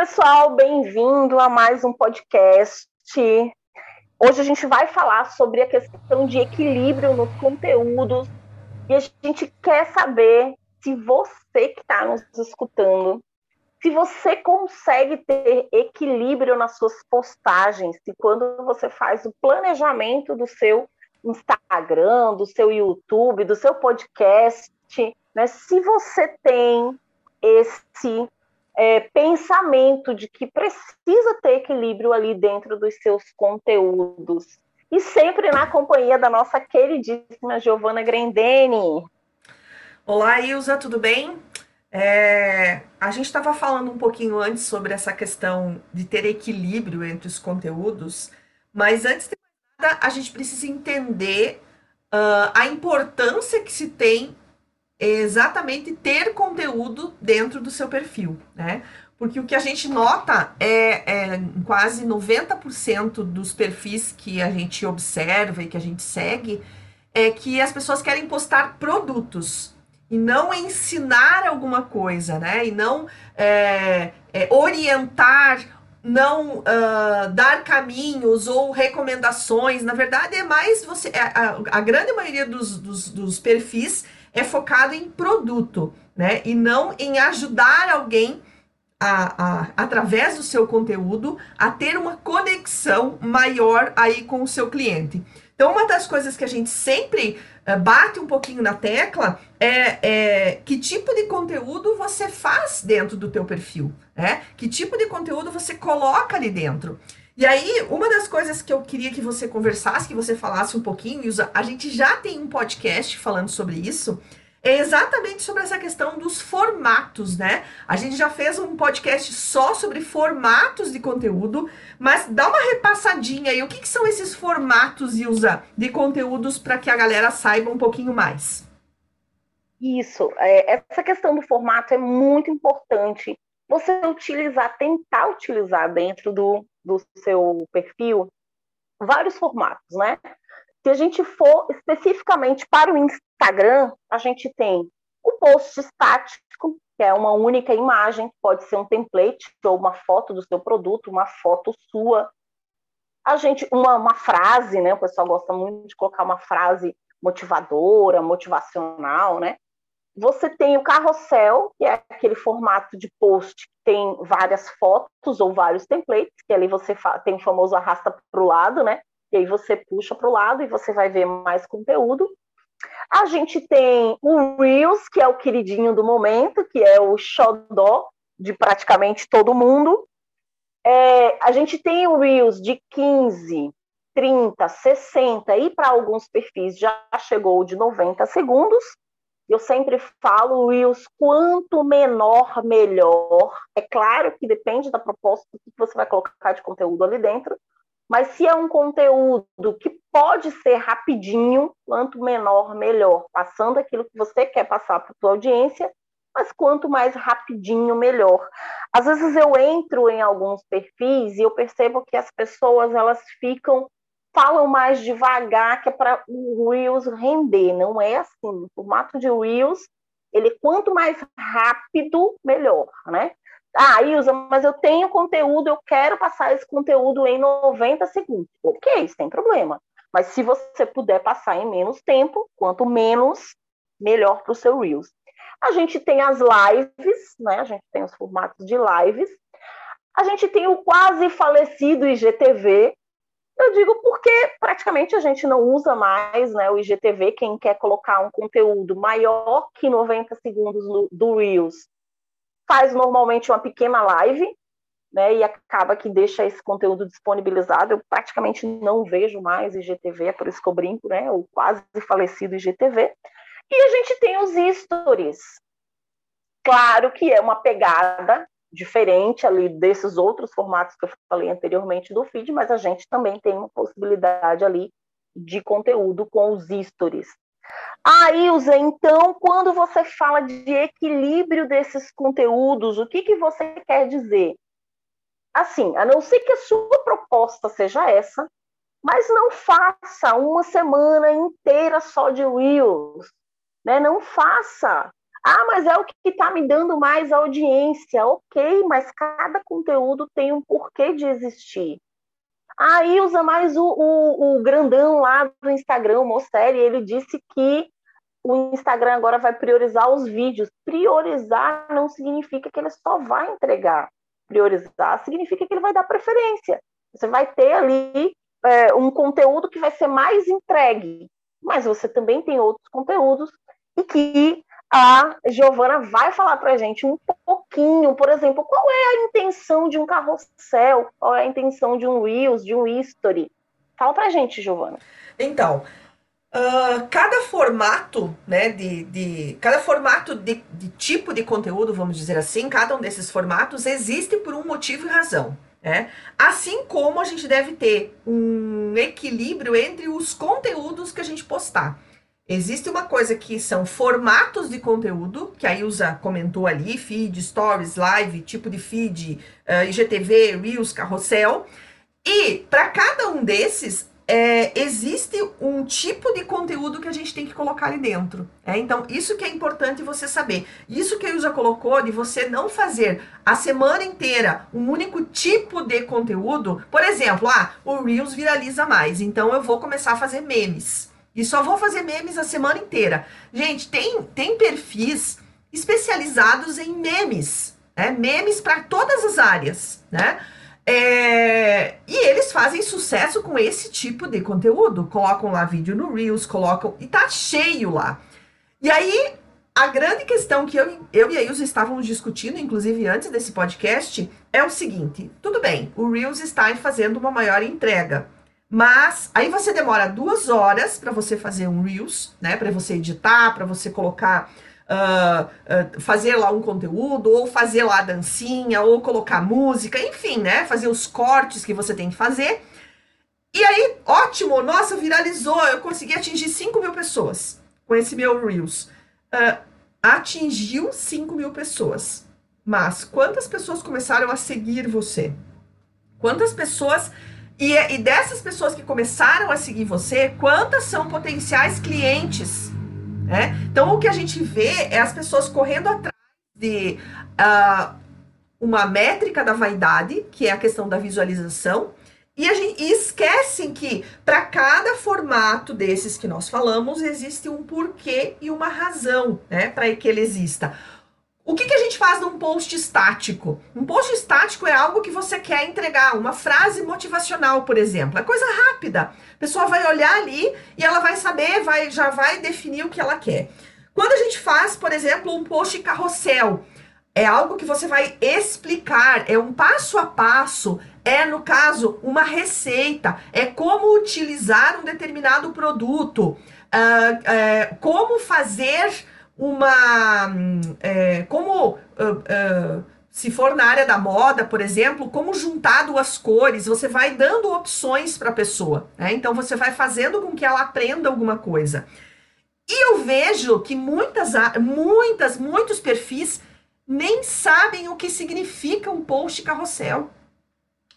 pessoal, bem-vindo a mais um podcast. Hoje a gente vai falar sobre a questão de equilíbrio nos conteúdos e a gente quer saber se você que está nos escutando, se você consegue ter equilíbrio nas suas postagens, se quando você faz o planejamento do seu Instagram, do seu YouTube, do seu podcast, né, se você tem esse é, pensamento de que precisa ter equilíbrio ali dentro dos seus conteúdos. E sempre na companhia da nossa queridíssima Giovana Grendene. Olá, Ilza, tudo bem? É, a gente estava falando um pouquinho antes sobre essa questão de ter equilíbrio entre os conteúdos, mas antes de nada, a gente precisa entender uh, a importância que se tem exatamente ter conteúdo dentro do seu perfil, né? Porque o que a gente nota é, é quase 90% dos perfis que a gente observa e que a gente segue é que as pessoas querem postar produtos e não ensinar alguma coisa, né? E não é, é, orientar, não uh, dar caminhos ou recomendações. Na verdade, é mais você. É, a, a grande maioria dos, dos, dos perfis é focado em produto, né? E não em ajudar alguém a, a, através do seu conteúdo a ter uma conexão maior aí com o seu cliente. Então, uma das coisas que a gente sempre uh, bate um pouquinho na tecla é, é, que tipo de conteúdo você faz dentro do teu perfil, né? Que tipo de conteúdo você coloca ali dentro. E aí, uma das coisas que eu queria que você conversasse, que você falasse um pouquinho, a gente já tem um podcast falando sobre isso, é exatamente sobre essa questão dos formatos, né? A gente já fez um podcast só sobre formatos de conteúdo, mas dá uma repassadinha aí. O que, que são esses formatos, Ilza, de conteúdos para que a galera saiba um pouquinho mais? Isso, é, essa questão do formato é muito importante. Você utilizar, tentar utilizar dentro do, do seu perfil vários formatos, né? Se a gente for especificamente para o Instagram, a gente tem o post estático, que é uma única imagem, pode ser um template ou uma foto do seu produto, uma foto sua. A gente, uma, uma frase, né? O pessoal gosta muito de colocar uma frase motivadora, motivacional, né? Você tem o carrossel, que é aquele formato de post tem várias fotos ou vários templates, que ali você tem o famoso arrasta para o lado, né? E aí você puxa para o lado e você vai ver mais conteúdo. A gente tem o Reels, que é o queridinho do momento, que é o xodó de praticamente todo mundo. É, a gente tem o Reels de 15, 30, 60 e para alguns perfis já chegou de 90 segundos. Eu sempre falo, Reels, quanto menor, melhor. É claro que depende da proposta do que você vai colocar de conteúdo ali dentro, mas se é um conteúdo que pode ser rapidinho, quanto menor, melhor, passando aquilo que você quer passar para a sua audiência, mas quanto mais rapidinho, melhor. Às vezes eu entro em alguns perfis e eu percebo que as pessoas elas ficam falam mais devagar, que é para o Reels render. Não é assim. O formato de Reels, ele quanto mais rápido, melhor, né? Ah, Ilza, mas eu tenho conteúdo, eu quero passar esse conteúdo em 90 segundos. Ok, sem problema. Mas se você puder passar em menos tempo, quanto menos, melhor para o seu Reels. A gente tem as lives, né? A gente tem os formatos de lives. A gente tem o quase falecido IGTV, eu digo porque praticamente a gente não usa mais né, o IGTV. Quem quer colocar um conteúdo maior que 90 segundos do Reels faz normalmente uma pequena live, né, e acaba que deixa esse conteúdo disponibilizado. Eu praticamente não vejo mais IGTV, é por isso que eu brinco, né, o quase falecido IGTV. E a gente tem os stories. Claro que é uma pegada diferente ali desses outros formatos que eu falei anteriormente do feed, mas a gente também tem uma possibilidade ali de conteúdo com os stories. Ah, Ilza, então, quando você fala de equilíbrio desses conteúdos, o que, que você quer dizer? Assim, a não ser que a sua proposta seja essa, mas não faça uma semana inteira só de Reels, né? Não faça Ah, mas é o que está me dando mais audiência. Ok, mas cada conteúdo tem um porquê de existir. Aí usa mais o, o, o grandão lá do Instagram, o Mosseri, ele disse que o Instagram agora vai priorizar os vídeos. Priorizar não significa que ele só vai entregar. Priorizar significa que ele vai dar preferência. Você vai ter ali é, um conteúdo que vai ser mais entregue, mas você também tem outros conteúdos e que a Giovana vai falar para a gente um pouquinho, por exemplo, qual é a intenção de um carrossel, qual é a intenção de um Reels, de um History. Fala para a gente, Giovana. Então, uh, cada formato, né, de, de cada formato de, de tipo de conteúdo, vamos dizer assim, cada um desses formatos existe por um motivo e razão. É? Assim como a gente deve ter um equilíbrio entre os conteúdos que a gente postar. Existe uma coisa que são formatos de conteúdo, que a Ilza comentou ali, feed, stories, live, tipo de feed, uh, IGTV, Reels, carrossel. E para cada um desses, é, existe um tipo de conteúdo que a gente tem que colocar ali dentro. É? Então, isso que é importante você saber. Isso que a Ilza colocou de você não fazer a semana inteira um único tipo de conteúdo. Por exemplo, ah, o Reels viraliza mais, então eu vou começar a fazer memes. E só vou fazer memes a semana inteira. Gente, tem, tem perfis especializados em memes. Né? Memes para todas as áreas, né? É, e eles fazem sucesso com esse tipo de conteúdo. Colocam lá vídeo no Reels, colocam. E tá cheio lá. E aí, a grande questão que eu, eu e a Ilse estávamos discutindo, inclusive antes desse podcast, é o seguinte: tudo bem, o Reels está fazendo uma maior entrega. Mas aí você demora duas horas para você fazer um Reels, né? Para você editar, para você colocar uh, uh, fazer lá um conteúdo, ou fazer lá a dancinha, ou colocar música, enfim, né? Fazer os cortes que você tem que fazer. E aí, ótimo, nossa, viralizou, eu consegui atingir 5 mil pessoas com esse meu Reels. Uh, atingiu 5 mil pessoas. Mas quantas pessoas começaram a seguir você? Quantas pessoas. E, e dessas pessoas que começaram a seguir você, quantas são potenciais clientes? Né? Então, o que a gente vê é as pessoas correndo atrás de uh, uma métrica da vaidade, que é a questão da visualização, e, a gente, e esquecem que para cada formato desses que nós falamos, existe um porquê e uma razão né, para que ele exista. O que, que a gente faz num post estático? Um post estático é algo que você quer entregar, uma frase motivacional, por exemplo. É coisa rápida. A pessoa vai olhar ali e ela vai saber, vai, já vai definir o que ela quer. Quando a gente faz, por exemplo, um post carrossel, é algo que você vai explicar, é um passo a passo, é, no caso, uma receita, é como utilizar um determinado produto, uh, uh, como fazer uma. É, como. Uh, uh, se for na área da moda, por exemplo, como juntar duas cores, você vai dando opções para a pessoa. Né? Então você vai fazendo com que ela aprenda alguma coisa. E eu vejo que muitas, muitas, muitos perfis nem sabem o que significa um post carrossel.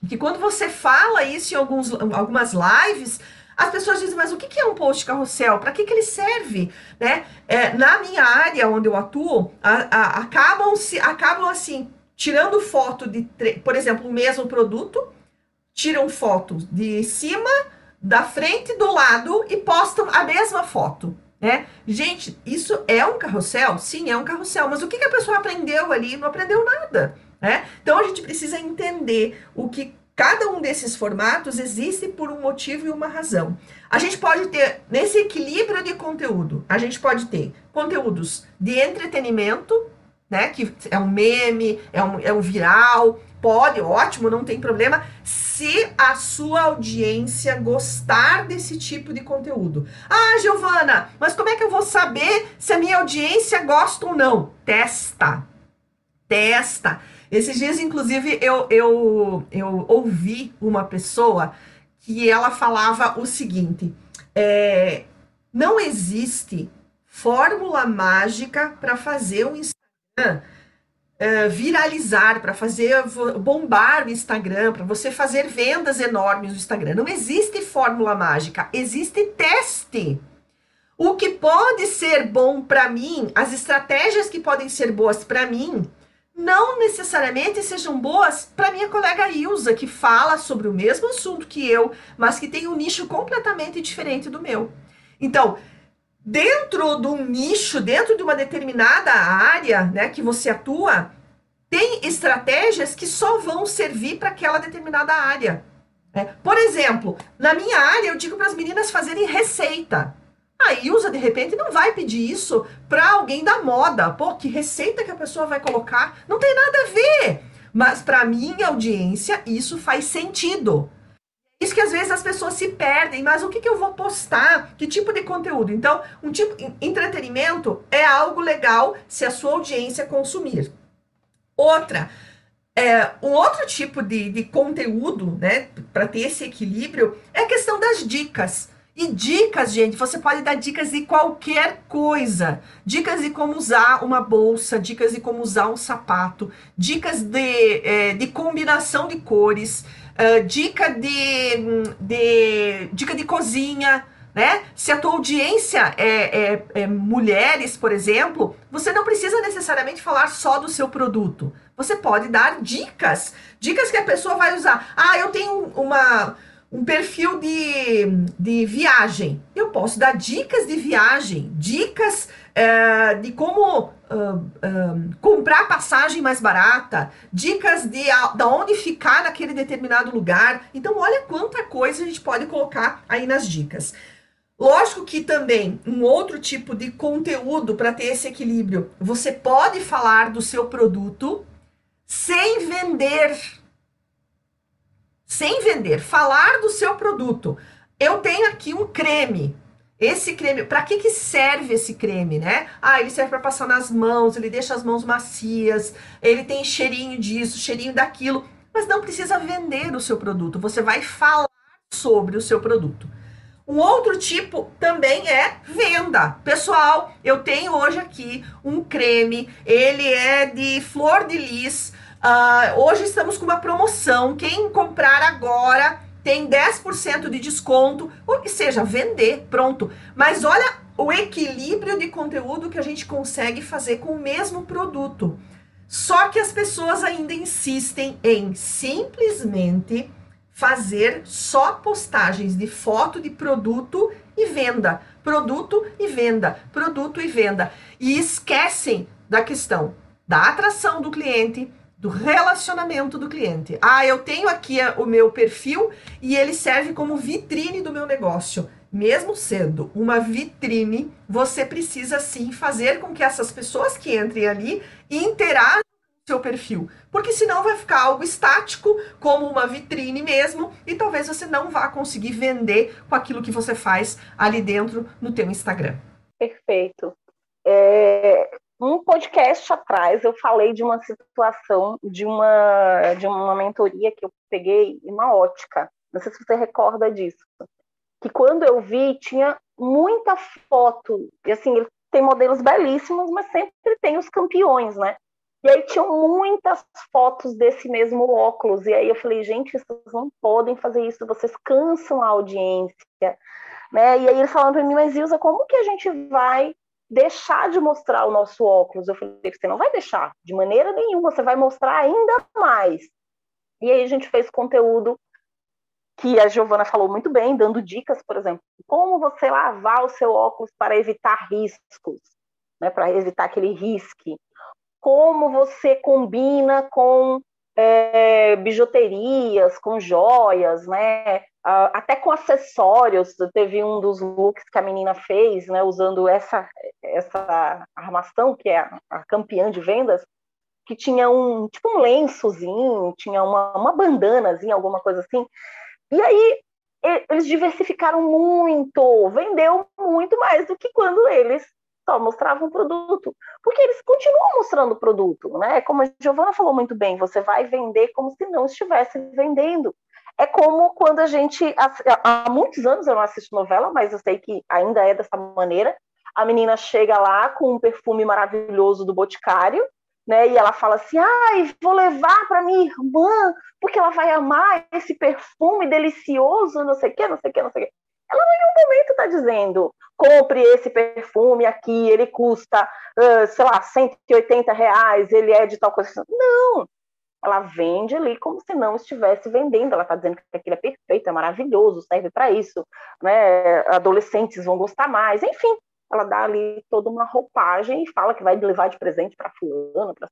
Que quando você fala isso em alguns, algumas lives, as pessoas dizem, mas o que é um post carrossel? Para que, que ele serve? Né? É, na minha área onde eu atuo, a, a, acabam, se, acabam assim, tirando foto de, por exemplo, o mesmo produto, tiram foto de cima, da frente, do lado e postam a mesma foto. Né? Gente, isso é um carrossel? Sim, é um carrossel. Mas o que, que a pessoa aprendeu ali? Não aprendeu nada. Né? Então a gente precisa entender o que Cada um desses formatos existe por um motivo e uma razão. A gente pode ter, nesse equilíbrio de conteúdo, a gente pode ter conteúdos de entretenimento, né? Que é um meme, é um, é um viral, pode, ótimo, não tem problema, se a sua audiência gostar desse tipo de conteúdo. Ah, Giovana, mas como é que eu vou saber se a minha audiência gosta ou não? Testa. Testa. Esses dias, inclusive, eu, eu, eu ouvi uma pessoa que ela falava o seguinte: é, não existe fórmula mágica para fazer o Instagram é, viralizar, para fazer bombar o Instagram, para você fazer vendas enormes no Instagram. Não existe fórmula mágica, existe teste. o que pode ser bom para mim, as estratégias que podem ser boas para mim, não necessariamente sejam boas para minha colega Ilza, que fala sobre o mesmo assunto que eu, mas que tem um nicho completamente diferente do meu. Então, dentro de um nicho, dentro de uma determinada área né, que você atua, tem estratégias que só vão servir para aquela determinada área. Né? Por exemplo, na minha área, eu digo para as meninas fazerem receita. A Ilza, de repente, não vai pedir isso para alguém da moda. Pô, que receita que a pessoa vai colocar? Não tem nada a ver. Mas para minha audiência, isso faz sentido. Isso que às vezes as pessoas se perdem, mas o que, que eu vou postar? Que tipo de conteúdo? Então, um tipo entretenimento é algo legal se a sua audiência consumir. Outra, é, um outro tipo de, de conteúdo, né, para ter esse equilíbrio, é a questão das dicas. E dicas, gente, você pode dar dicas de qualquer coisa. Dicas de como usar uma bolsa, dicas de como usar um sapato, dicas de, é, de combinação de cores, uh, dica de, de, dica de cozinha, né? Se a tua audiência é, é, é mulheres, por exemplo, você não precisa necessariamente falar só do seu produto. Você pode dar dicas, dicas que a pessoa vai usar. Ah, eu tenho uma um perfil de, de viagem. Eu posso dar dicas de viagem, dicas é, de como uh, uh, comprar passagem mais barata, dicas de, de onde ficar naquele determinado lugar. Então, olha quanta coisa a gente pode colocar aí nas dicas. Lógico que também um outro tipo de conteúdo para ter esse equilíbrio, você pode falar do seu produto sem vender sem vender, falar do seu produto. Eu tenho aqui um creme. Esse creme, para que que serve esse creme, né? Ah, ele serve para passar nas mãos, ele deixa as mãos macias, ele tem cheirinho disso, cheirinho daquilo, mas não precisa vender o seu produto. Você vai falar sobre o seu produto. Um outro tipo também é venda. Pessoal, eu tenho hoje aqui um creme, ele é de flor de lis, Uh, hoje estamos com uma promoção. Quem comprar agora tem 10% de desconto, ou que seja, vender, pronto. Mas olha o equilíbrio de conteúdo que a gente consegue fazer com o mesmo produto. Só que as pessoas ainda insistem em simplesmente fazer só postagens de foto de produto e venda, produto e venda, produto e venda. E esquecem da questão da atração do cliente, do relacionamento do cliente. Ah, eu tenho aqui o meu perfil e ele serve como vitrine do meu negócio. Mesmo sendo uma vitrine, você precisa sim fazer com que essas pessoas que entrem ali interajam com seu perfil, porque senão vai ficar algo estático, como uma vitrine mesmo, e talvez você não vá conseguir vender com aquilo que você faz ali dentro no teu Instagram. Perfeito. É, um podcast atrás eu falei de uma situação de uma de uma mentoria que eu peguei em uma ótica. Não sei se você recorda disso. Que quando eu vi tinha muita foto e assim ele tem modelos belíssimos, mas sempre tem os campeões, né? E aí tinham muitas fotos desse mesmo óculos. E aí eu falei, gente, vocês não podem fazer isso, vocês cansam a audiência. Né? E aí eles falaram para mim, mas Ilza, como que a gente vai deixar de mostrar o nosso óculos. Eu falei, você não vai deixar, de maneira nenhuma, você vai mostrar ainda mais. E aí a gente fez conteúdo que a Giovana falou muito bem, dando dicas, por exemplo, como você lavar o seu óculos para evitar riscos, né, para evitar aquele risque. Como você combina com é, bijuterias, com joias, né? Uh, até com acessórios, teve um dos looks que a menina fez, né, usando essa, essa armação, que é a, a campeã de vendas, que tinha um tipo um lençozinho, tinha uma, uma bandanazinha, alguma coisa assim. E aí eles diversificaram muito, vendeu muito mais do que quando eles só mostravam o produto. Porque eles continuam mostrando o produto, né? Como a Giovana falou muito bem, você vai vender como se não estivesse vendendo. É como quando a gente. Há muitos anos eu não assisto novela, mas eu sei que ainda é dessa maneira. A menina chega lá com um perfume maravilhoso do Boticário, né? E ela fala assim: ai, vou levar para minha irmã, porque ela vai amar esse perfume delicioso, não sei o quê, não sei o quê, não sei o quê. ela em nenhum momento está dizendo compre esse perfume aqui, ele custa, uh, sei lá, 180 reais, ele é de tal coisa. Não, ela vende ali como se não estivesse vendendo. Ela está dizendo que aquilo é perfeito, é maravilhoso, serve para isso, né? Adolescentes vão gostar mais, enfim. Ela dá ali toda uma roupagem e fala que vai levar de presente para fulano, para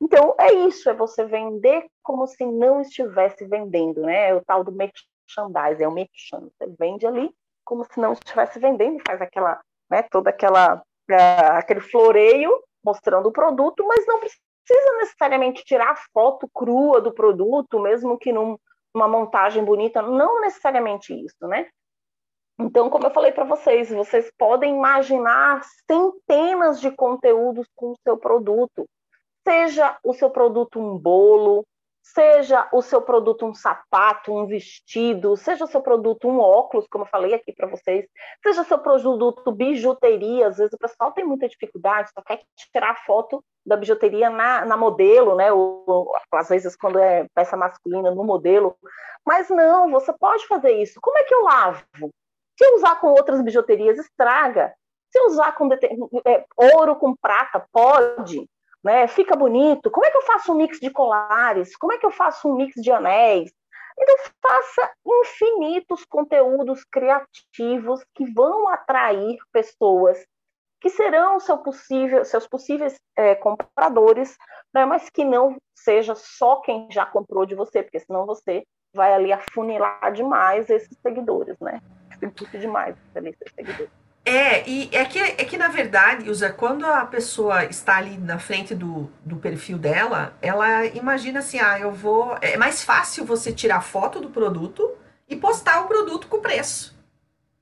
Então é isso, é você vender como se não estivesse vendendo, né? É o tal do merchandise, é o merchan. Você vende ali como se não estivesse vendendo, faz aquela, né? Toda aquela uh, aquele floreio mostrando o produto, mas não precisa precisa necessariamente tirar foto crua do produto, mesmo que num, numa montagem bonita, não necessariamente isso, né? Então, como eu falei para vocês, vocês podem imaginar centenas de conteúdos com o seu produto. Seja o seu produto um bolo, seja o seu produto um sapato, um vestido, seja o seu produto um óculos, como eu falei aqui para vocês, seja o seu produto bijuteria, às vezes o pessoal tem muita dificuldade, só quer tirar foto da bijuteria na, na modelo, né? Ou, às vezes quando é peça masculina no modelo, mas não, você pode fazer isso. Como é que eu lavo? Se eu usar com outras bijuterias, estraga. Se eu usar com é, ouro com prata, pode né? Fica bonito. Como é que eu faço um mix de colares? Como é que eu faço um mix de anéis? Então, faça infinitos conteúdos criativos que vão atrair pessoas que serão seu possível, seus possíveis é, compradores, né, mas que não seja só quem já comprou de você, porque senão você vai ali afunilar demais esses seguidores, né? Simplifica demais esses seguidores. É, e é que, é que na verdade, usa quando a pessoa está ali na frente do, do perfil dela, ela imagina assim, ah, eu vou. É mais fácil você tirar foto do produto e postar o produto com preço.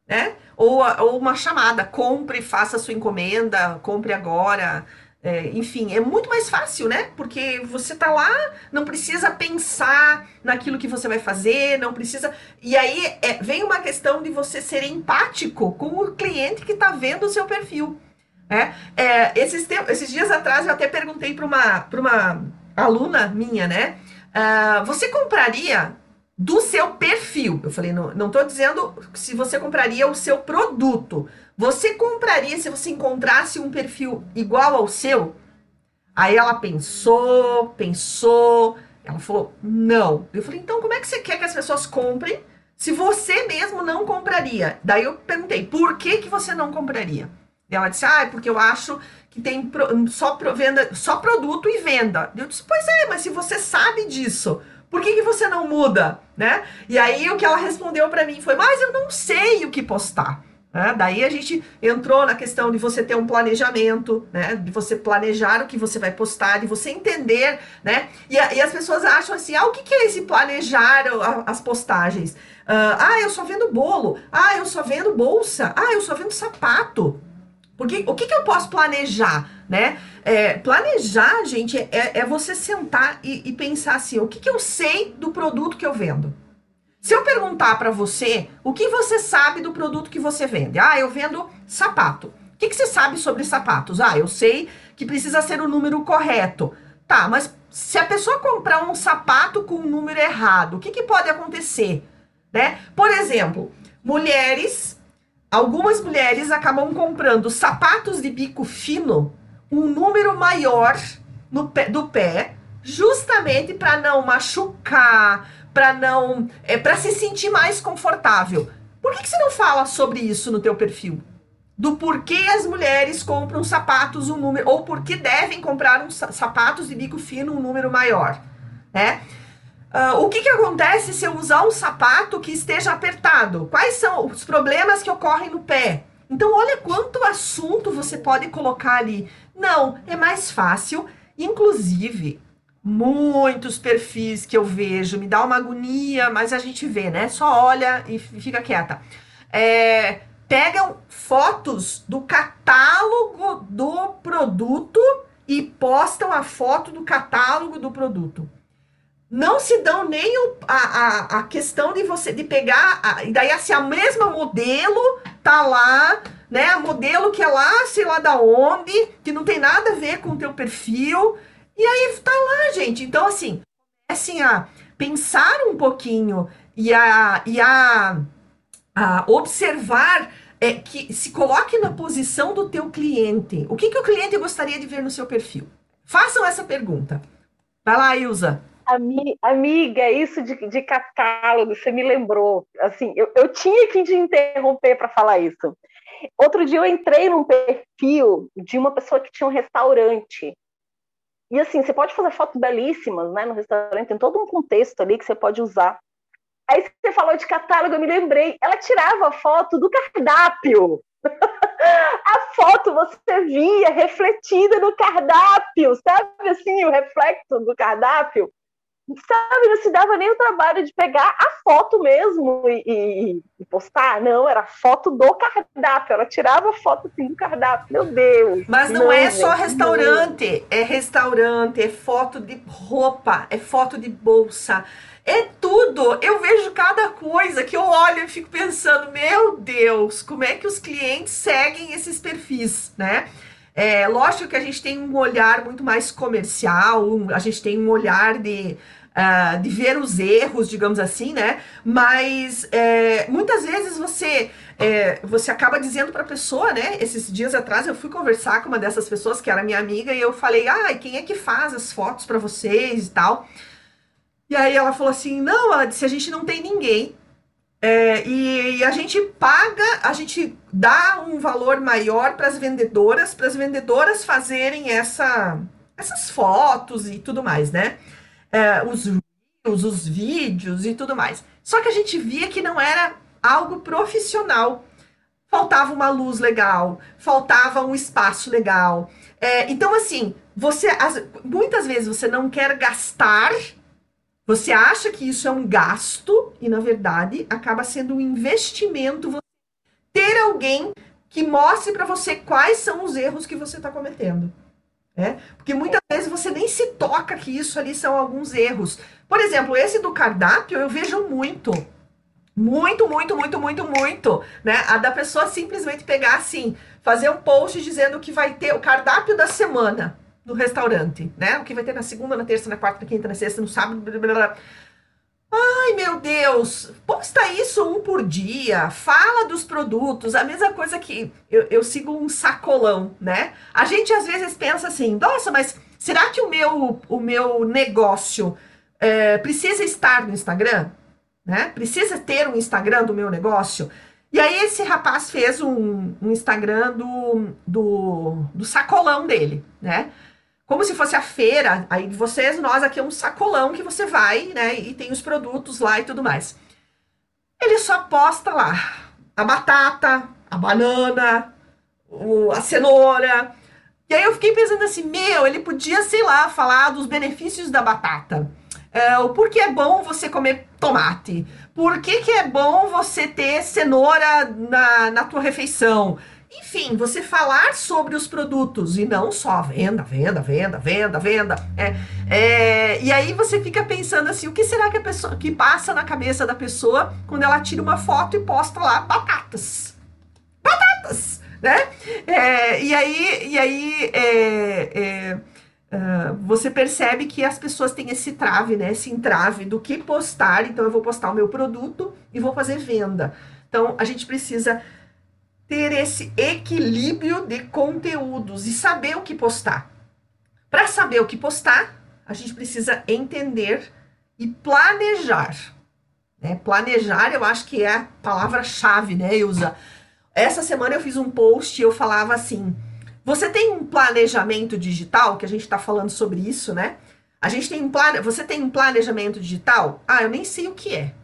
Né? Ou, ou uma chamada, compre, faça sua encomenda, compre agora. É, enfim, é muito mais fácil, né? Porque você tá lá, não precisa pensar naquilo que você vai fazer, não precisa. E aí é, vem uma questão de você ser empático com o cliente que tá vendo o seu perfil. Né? É, esses, esses dias atrás eu até perguntei para uma, uma aluna minha, né? Uh, você compraria do seu perfil? Eu falei, não, não tô dizendo se você compraria o seu produto. Você compraria se você encontrasse um perfil igual ao seu? Aí ela pensou, pensou, ela falou: não. Eu falei: então como é que você quer que as pessoas comprem se você mesmo não compraria? Daí eu perguntei: por que, que você não compraria? E ela disse: ah, é porque eu acho que tem só, venda, só produto e venda. Eu disse: pois é, mas se você sabe disso, por que, que você não muda? Né? E aí o que ela respondeu para mim foi: mas eu não sei o que postar. Né? Daí a gente entrou na questão de você ter um planejamento, né? de você planejar o que você vai postar, de você entender, né? E, e as pessoas acham assim: ah, o que, que é esse planejar as postagens? Uh, ah, eu só vendo bolo. Ah, eu só vendo bolsa. Ah, eu só vendo sapato. Porque o que, que eu posso planejar, né? É, planejar, gente, é, é você sentar e, e pensar assim: o que, que eu sei do produto que eu vendo? Se eu perguntar para você o que você sabe do produto que você vende, ah, eu vendo sapato. O que, que você sabe sobre sapatos? Ah, eu sei que precisa ser o número correto. Tá, mas se a pessoa comprar um sapato com um número errado, o que, que pode acontecer? Né? Por exemplo, mulheres, algumas mulheres acabam comprando sapatos de bico fino, um número maior no pé, do pé, justamente para não machucar, para não, é para se sentir mais confortável. Por que, que você não fala sobre isso no teu perfil? Do porquê as mulheres compram sapatos um número ou por que devem comprar um sapatos de bico fino um número maior, né? Uh, o que, que acontece se eu usar um sapato que esteja apertado? Quais são os problemas que ocorrem no pé? Então, olha quanto assunto você pode colocar ali. Não, é mais fácil. Inclusive, muitos perfis que eu vejo, me dá uma agonia, mas a gente vê, né? Só olha e fica quieta. É, pegam fotos do catálogo do produto e postam a foto do catálogo do produto. Não se dão nem o, a, a, a, questão de você de pegar, a, e daí assim, a mesma modelo tá lá, né? Modelo que é lá, sei lá da onde, que não tem nada a ver com o teu perfil, e aí tá lá, gente. Então, assim, comecem a pensar um pouquinho e a, e a a observar é, que se coloque na posição do teu cliente. O que, que o cliente gostaria de ver no seu perfil? Façam essa pergunta. Vai lá, Ilza. Amiga, isso de, de catálogo, você me lembrou. Assim, eu, eu tinha que te interromper para falar isso. Outro dia eu entrei num perfil de uma pessoa que tinha um restaurante. E assim, você pode fazer fotos belíssimas né, no restaurante, tem todo um contexto ali que você pode usar. Aí você falou de catálogo, eu me lembrei. Ela tirava foto do cardápio. A foto você via refletida no cardápio, sabe assim, o reflexo do cardápio sabe, não se dava nem o trabalho de pegar a foto mesmo e, e, e, postar. Não, era foto do cardápio. Ela tirava a foto assim do cardápio. Meu Deus. Mas não, não é gente, só restaurante. Não. É restaurante, é foto de roupa, é foto de bolsa. É tudo. Eu vejo cada coisa que eu olho e fico pensando, meu Deus, como é que os clientes seguem esses perfis, né? É lógico que a gente tem um olhar muito mais comercial, a gente tem um olhar de, uh, de ver os erros, digamos assim, né? Mas é, muitas vezes você é, você acaba dizendo para a pessoa, né? Esses dias atrás eu fui conversar com uma dessas pessoas que era minha amiga e eu falei, ah, quem é que faz as fotos para vocês e tal? E aí ela falou assim, não, ela disse, a gente não tem ninguém. É, e, e, a gente paga, a gente dá um valor maior para as vendedoras, para as vendedoras fazerem essa, essas fotos e tudo mais, né? É, os reels, os vídeos e tudo mais. Só que a gente via que não era algo profissional. Faltava uma luz legal, faltava um espaço legal. É, então, assim, você as, muitas vezes você não quer gastar você acha que isso é um gasto e, na verdade, acaba sendo um investimento ter alguém que mostre para você quais são os erros que você está cometendo. É? Porque muitas vezes você nem se toca que isso ali são alguns erros. Por exemplo, esse do cardápio eu vejo muito. Muito, muito, muito, muito, muito. Né? A da pessoa simplesmente pegar assim, fazer um post dizendo que vai ter o cardápio da semana no restaurante, né? O que vai ter na segunda, na terça, na quarta, na quinta, na sexta, no sábado, blá, blá, blá. Ai, meu Deus! Posta isso um por dia, fala dos produtos, a mesma coisa que eu, eu sigo um sacolão, né? A gente às vezes pensa assim, nossa, mas será que o meu, o meu negócio é, precisa estar no Instagram? Né? Precisa ter um Instagram do meu negócio? E aí esse rapaz fez um, um Instagram do, do, do sacolão dele, né? Como se fosse a feira, aí vocês, nós aqui é um sacolão que você vai, né, e tem os produtos lá e tudo mais. Ele só posta lá a batata, a banana, o, a cenoura. E aí eu fiquei pensando assim, meu, ele podia, sei lá, falar dos benefícios da batata. É, o porquê é bom você comer tomate. Por que, que é bom você ter cenoura na, na tua refeição? Enfim, você falar sobre os produtos e não só venda, venda, venda, venda, venda. É, é, e aí você fica pensando assim, o que será que a pessoa que passa na cabeça da pessoa quando ela tira uma foto e posta lá batatas? Batatas! Né? É, e aí, e aí é, você percebe que as pessoas têm esse trave, né? Esse entrave do que postar. Então, eu vou postar o meu produto e vou fazer venda. Então, a gente precisa ter esse equilíbrio de conteúdos e saber o que postar. Para saber o que postar, a gente precisa entender e planejar. Né? Planejar, eu acho que é a palavra-chave, né, Ilza? Essa semana eu fiz um post e eu falava assim: você tem um planejamento digital, que a gente está falando sobre isso, né? A gente tem um plane... Você tem um planejamento digital? Ah, eu nem sei o que é.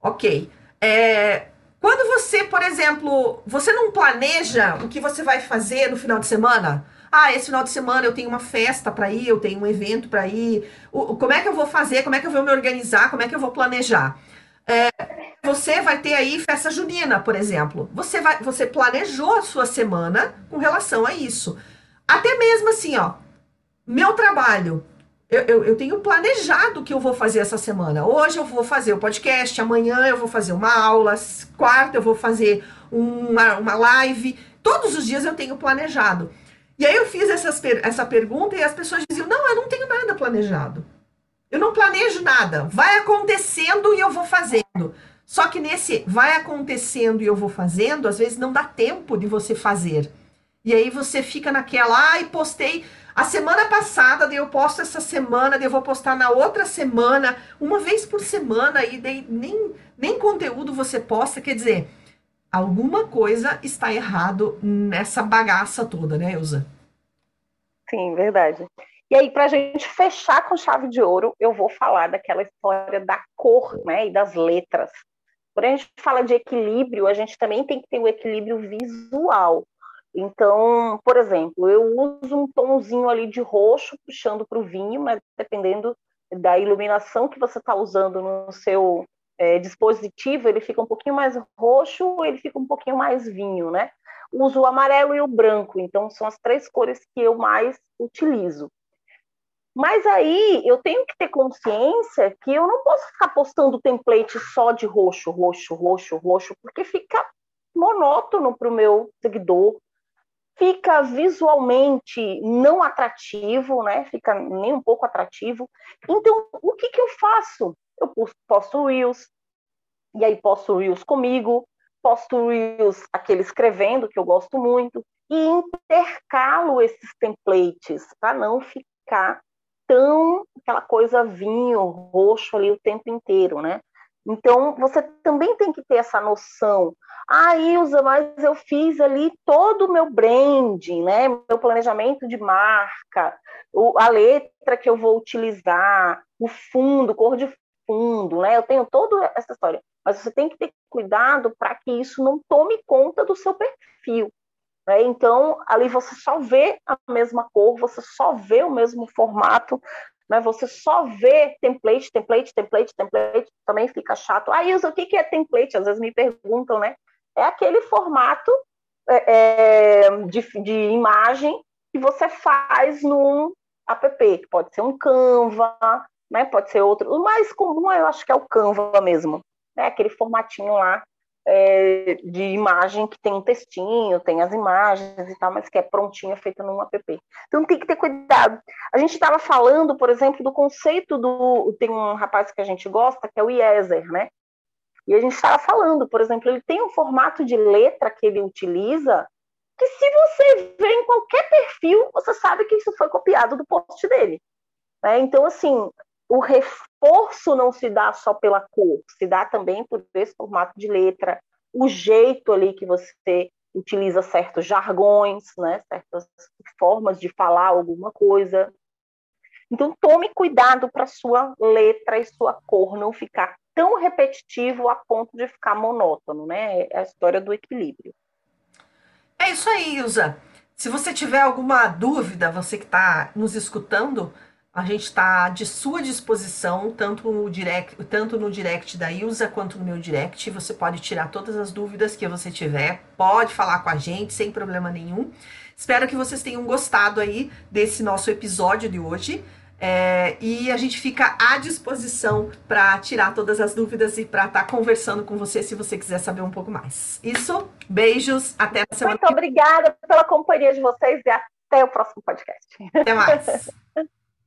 Ok. É, quando você, por exemplo, você não planeja o que você vai fazer no final de semana? Ah, esse final de semana eu tenho uma festa para ir, eu tenho um evento para ir. O, como é que eu vou fazer? Como é que eu vou me organizar? Como é que eu vou planejar? É, você vai ter aí festa junina, por exemplo. Você vai, você planejou a sua semana com relação a isso. Até mesmo assim, ó, meu trabalho. Eu, eu, eu, tenho planejado o que eu vou fazer essa semana. Hoje eu vou fazer o podcast, amanhã eu vou fazer uma aula, quarta eu vou fazer uma, uma live. Todos os dias eu tenho planejado. E aí eu fiz essas, essa pergunta e as pessoas diziam: Não, eu não tenho nada planejado. Eu não planejo nada. Vai acontecendo e eu vou fazendo. Só que nesse vai acontecendo e eu vou fazendo, às vezes não dá tempo de você fazer. E aí você fica naquela, ai, ah, postei a semana passada, daí eu posto essa semana, daí eu vou postar na outra semana, uma vez por semana, e daí nem, nem conteúdo você posta, quer dizer, alguma coisa está errado nessa bagaça toda, né, Elza? Sim, verdade. E aí, para a gente fechar com chave de ouro, eu vou falar daquela história da cor né, e das letras. Quando a gente fala de equilíbrio, a gente também tem que ter o equilíbrio visual. Então, por exemplo, eu uso um tomzinho ali de roxo puxando para o vinho, mas dependendo da iluminação que você está usando no seu é, dispositivo, ele fica um pouquinho mais roxo, ele fica um pouquinho mais vinho, né? Uso o amarelo e o branco, então são as três cores que eu mais utilizo. Mas aí eu tenho que ter consciência que eu não posso ficar postando template só de roxo, roxo, roxo, roxo, porque fica monótono para o meu seguidor, fica visualmente não atrativo, né? Fica nem um pouco atrativo. Então, o que, que eu faço? Eu posto Reels, e aí posto Reels comigo, posto Reels aquele escrevendo, que eu gosto muito, e intercalo esses templates para não ficar tão aquela coisa vinho, roxo ali o tempo inteiro, né? Então, você também tem que ter essa noção. Ah, Ilza, mas eu fiz ali todo o meu branding, né? Meu planejamento de marca, a letra que eu vou utilizar, o fundo, cor de fundo, né? Eu tenho toda essa história. Mas você tem que ter cuidado para que isso não tome conta do seu perfil. Né? Então, ali você só vê a mesma cor, você só vê o mesmo formato, né? você só vê template, template, template, template, também fica chato. Ah, Isa, o que é template? Às vezes me perguntam, né? É aquele formato é, é, de, de imagem que você faz num app, que pode ser um Canva, né? pode ser outro. O mais comum eu acho que é o Canva mesmo, né? aquele formatinho lá é, de imagem que tem um textinho, tem as imagens e tal, mas que é prontinha, feita num app. Então tem que ter cuidado. A gente estava falando, por exemplo, do conceito do. Tem um rapaz que a gente gosta, que é o Iezer, né? E a gente estava falando, por exemplo, ele tem um formato de letra que ele utiliza, que se você vê em qualquer perfil, você sabe que isso foi copiado do post dele. Né? Então, assim, o reforço não se dá só pela cor, se dá também por esse formato de letra, o jeito ali que você utiliza certos jargões, né, certas formas de falar alguma coisa. Então tome cuidado para sua letra e sua cor não ficar tão repetitivo a ponto de ficar monótono, né? É a história do equilíbrio. É isso aí, Ilza. Se você tiver alguma dúvida, você que está nos escutando, a gente está de sua disposição, tanto no, direct, tanto no direct da Ilza quanto no meu direct. Você pode tirar todas as dúvidas que você tiver, pode falar com a gente sem problema nenhum. Espero que vocês tenham gostado aí desse nosso episódio de hoje. É, e a gente fica à disposição para tirar todas as dúvidas e para estar tá conversando com você se você quiser saber um pouco mais. Isso, beijos, até a semana. Muito obrigada pela companhia de vocês e até o próximo podcast. Até mais.